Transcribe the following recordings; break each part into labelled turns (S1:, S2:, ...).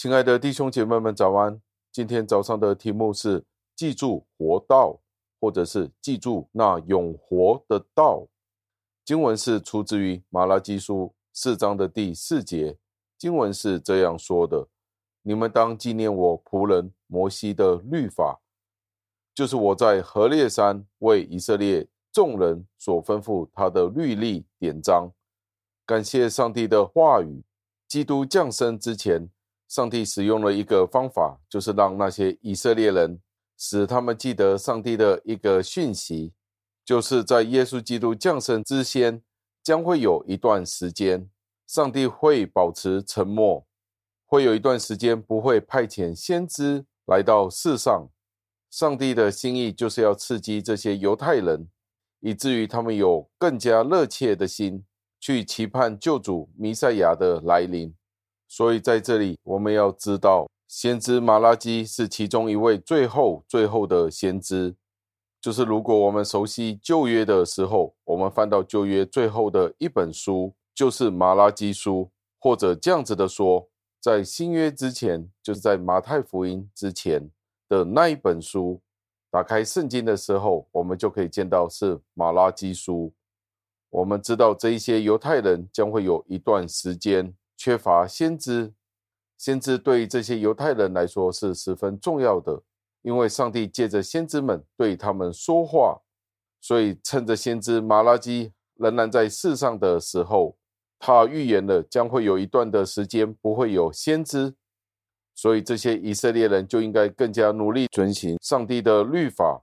S1: 亲爱的弟兄姐妹们，早安！今天早上的题目是“记住活道”，或者是“记住那永活的道”。经文是出自于马拉基书四章的第四节。经文是这样说的：“你们当纪念我仆人摩西的律法，就是我在何烈山为以色列众人所吩咐他的律例典章。”感谢上帝的话语。基督降生之前，上帝使用了一个方法，就是让那些以色列人使他们记得上帝的一个讯息，就是在耶稣基督降生之前，将会有一段时间，上帝会保持沉默，会有一段时间不会派遣先知来到世上。上帝的心意就是要刺激这些犹太人，以至于他们有更加热切的心。去期盼救主弥赛亚的来临，所以在这里我们要知道，先知马拉基是其中一位最后最后的先知。就是如果我们熟悉旧约的时候，我们翻到旧约最后的一本书，就是马拉基书，或者这样子的说，在新约之前，就是在马太福音之前的那一本书，打开圣经的时候，我们就可以见到是马拉基书。我们知道这一些犹太人将会有一段时间缺乏先知，先知对于这些犹太人来说是十分重要的，因为上帝借着先知们对他们说话，所以趁着先知马拉基仍然在世上的时候，他预言了将会有一段的时间不会有先知，所以这些以色列人就应该更加努力遵行上帝的律法，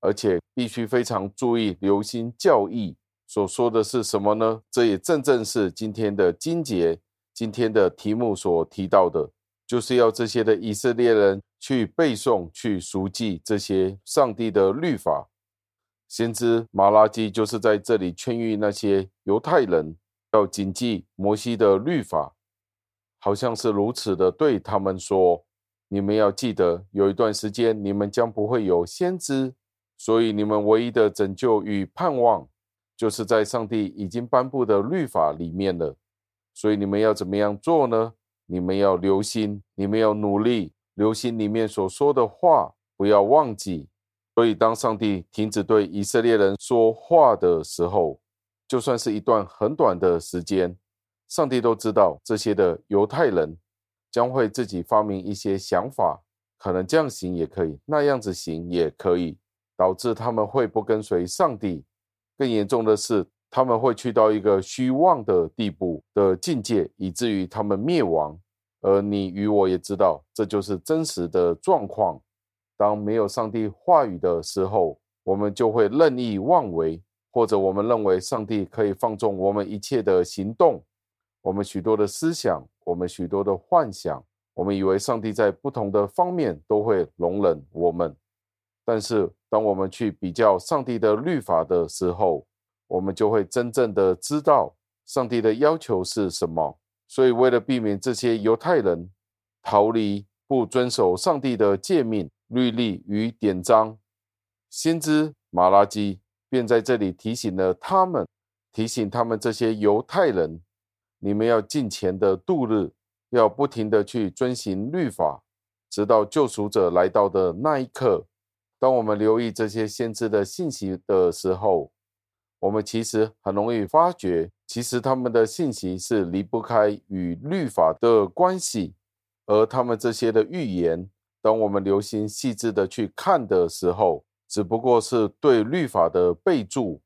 S1: 而且必须非常注意留心教义。所说的是什么呢？这也正正是今天的金节，今天的题目所提到的，就是要这些的以色列人去背诵、去熟记这些上帝的律法。先知马拉基就是在这里劝喻那些犹太人要谨记摩西的律法，好像是如此的对他们说：你们要记得，有一段时间你们将不会有先知，所以你们唯一的拯救与盼望。就是在上帝已经颁布的律法里面了，所以你们要怎么样做呢？你们要留心，你们要努力，留心里面所说的话，不要忘记。所以当上帝停止对以色列人说话的时候，就算是一段很短的时间，上帝都知道这些的犹太人将会自己发明一些想法，可能这样行也可以，那样子行也可以，导致他们会不跟随上帝。更严重的是，他们会去到一个虚妄的地步的境界，以至于他们灭亡。而你与我也知道，这就是真实的状况。当没有上帝话语的时候，我们就会任意妄为，或者我们认为上帝可以放纵我们一切的行动，我们许多的思想，我们许多的幻想，我们以为上帝在不同的方面都会容忍我们。但是，当我们去比较上帝的律法的时候，我们就会真正的知道上帝的要求是什么。所以，为了避免这些犹太人逃离不遵守上帝的诫命、律例与典章，先知马拉基便在这里提醒了他们，提醒他们这些犹太人：你们要敬虔的度日，要不停的去遵行律法，直到救赎者来到的那一刻。当我们留意这些先知的信息的时候，我们其实很容易发觉，其实他们的信息是离不开与律法的关系，而他们这些的预言，当我们留心细致的去看的时候，只不过是对律法的备注，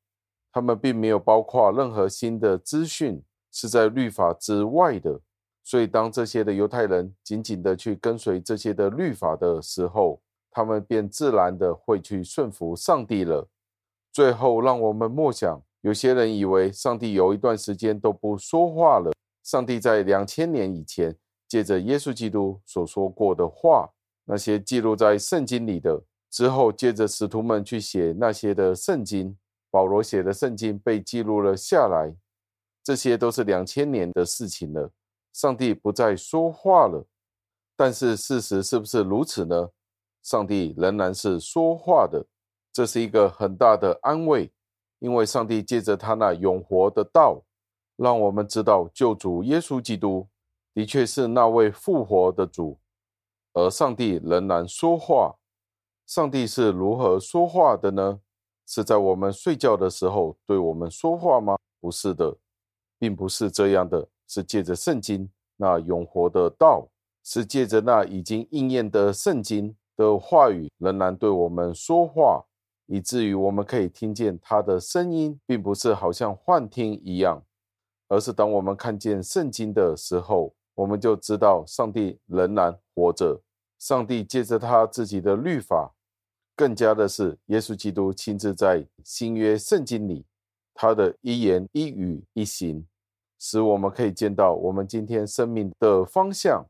S1: 他们并没有包括任何新的资讯是在律法之外的。所以，当这些的犹太人紧紧的去跟随这些的律法的时候，他们便自然的会去顺服上帝了。最后，让我们默想：有些人以为上帝有一段时间都不说话了。上帝在两千年以前，借着耶稣基督所说过的话，那些记录在圣经里的，之后借着使徒们去写那些的圣经，保罗写的圣经被记录了下来。这些都是两千年的事情了。上帝不再说话了。但是事实是不是如此呢？上帝仍然是说话的，这是一个很大的安慰，因为上帝借着他那永活的道，让我们知道救主耶稣基督的确是那位复活的主，而上帝仍然说话。上帝是如何说话的呢？是在我们睡觉的时候对我们说话吗？不是的，并不是这样的，是借着圣经那永活的道，是借着那已经应验的圣经的话语，仍然对我们说话，以至于我们可以听见他的声音，并不是好像幻听一样，而是当我们看见圣经的时候。我们就知道上帝仍然活着。上帝借着他自己的律法，更加的是耶稣基督亲自在新约圣经里，他的一言一语一行，使我们可以见到我们今天生命的方向。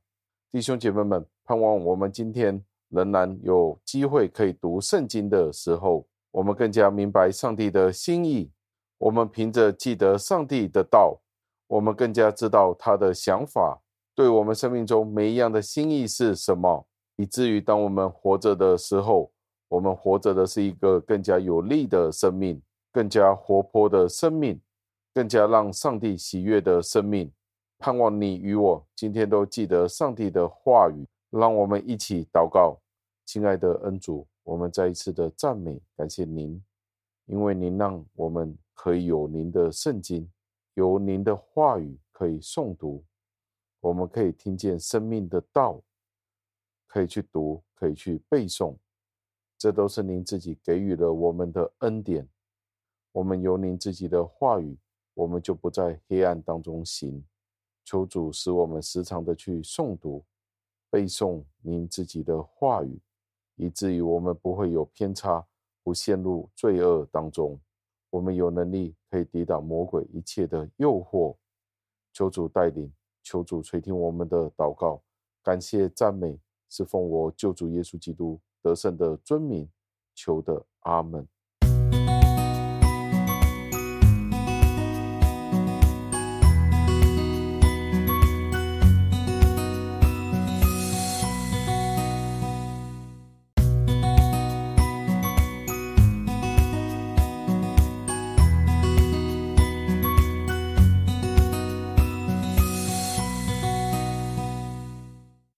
S1: 弟兄姐妹们，盼望我们今天仍然有机会可以读圣经的时候，我们更加明白上帝的心意。我们凭着记得上帝的道，我们更加知道他的想法。对我们生命中每一样的心意是什么，以至于当我们活着的时候，我们活着的是一个更加有力的生命，更加活泼的生命，更加让上帝喜悦的生命。盼望你与我今天都记得上帝的话语，让我们一起祷告。亲爱的恩主，我们再一次的赞美感谢您，因为您让我们可以有您的圣经，有您的话语可以诵读。我们可以听见生命的道，可以去读，可以去背诵，这都是您自己给予了我们的恩典。我们有您自己的话语，我们就不在黑暗当中行。求主使我们时常的去诵读、背诵您自己的话语，以至于我们不会有偏差，不陷入罪恶当中。我们有能力可以抵挡魔鬼一切的诱惑。求主带领。求主垂听我们的祷告，感谢赞美，是奉我救主耶稣基督得胜的尊名求的，阿门。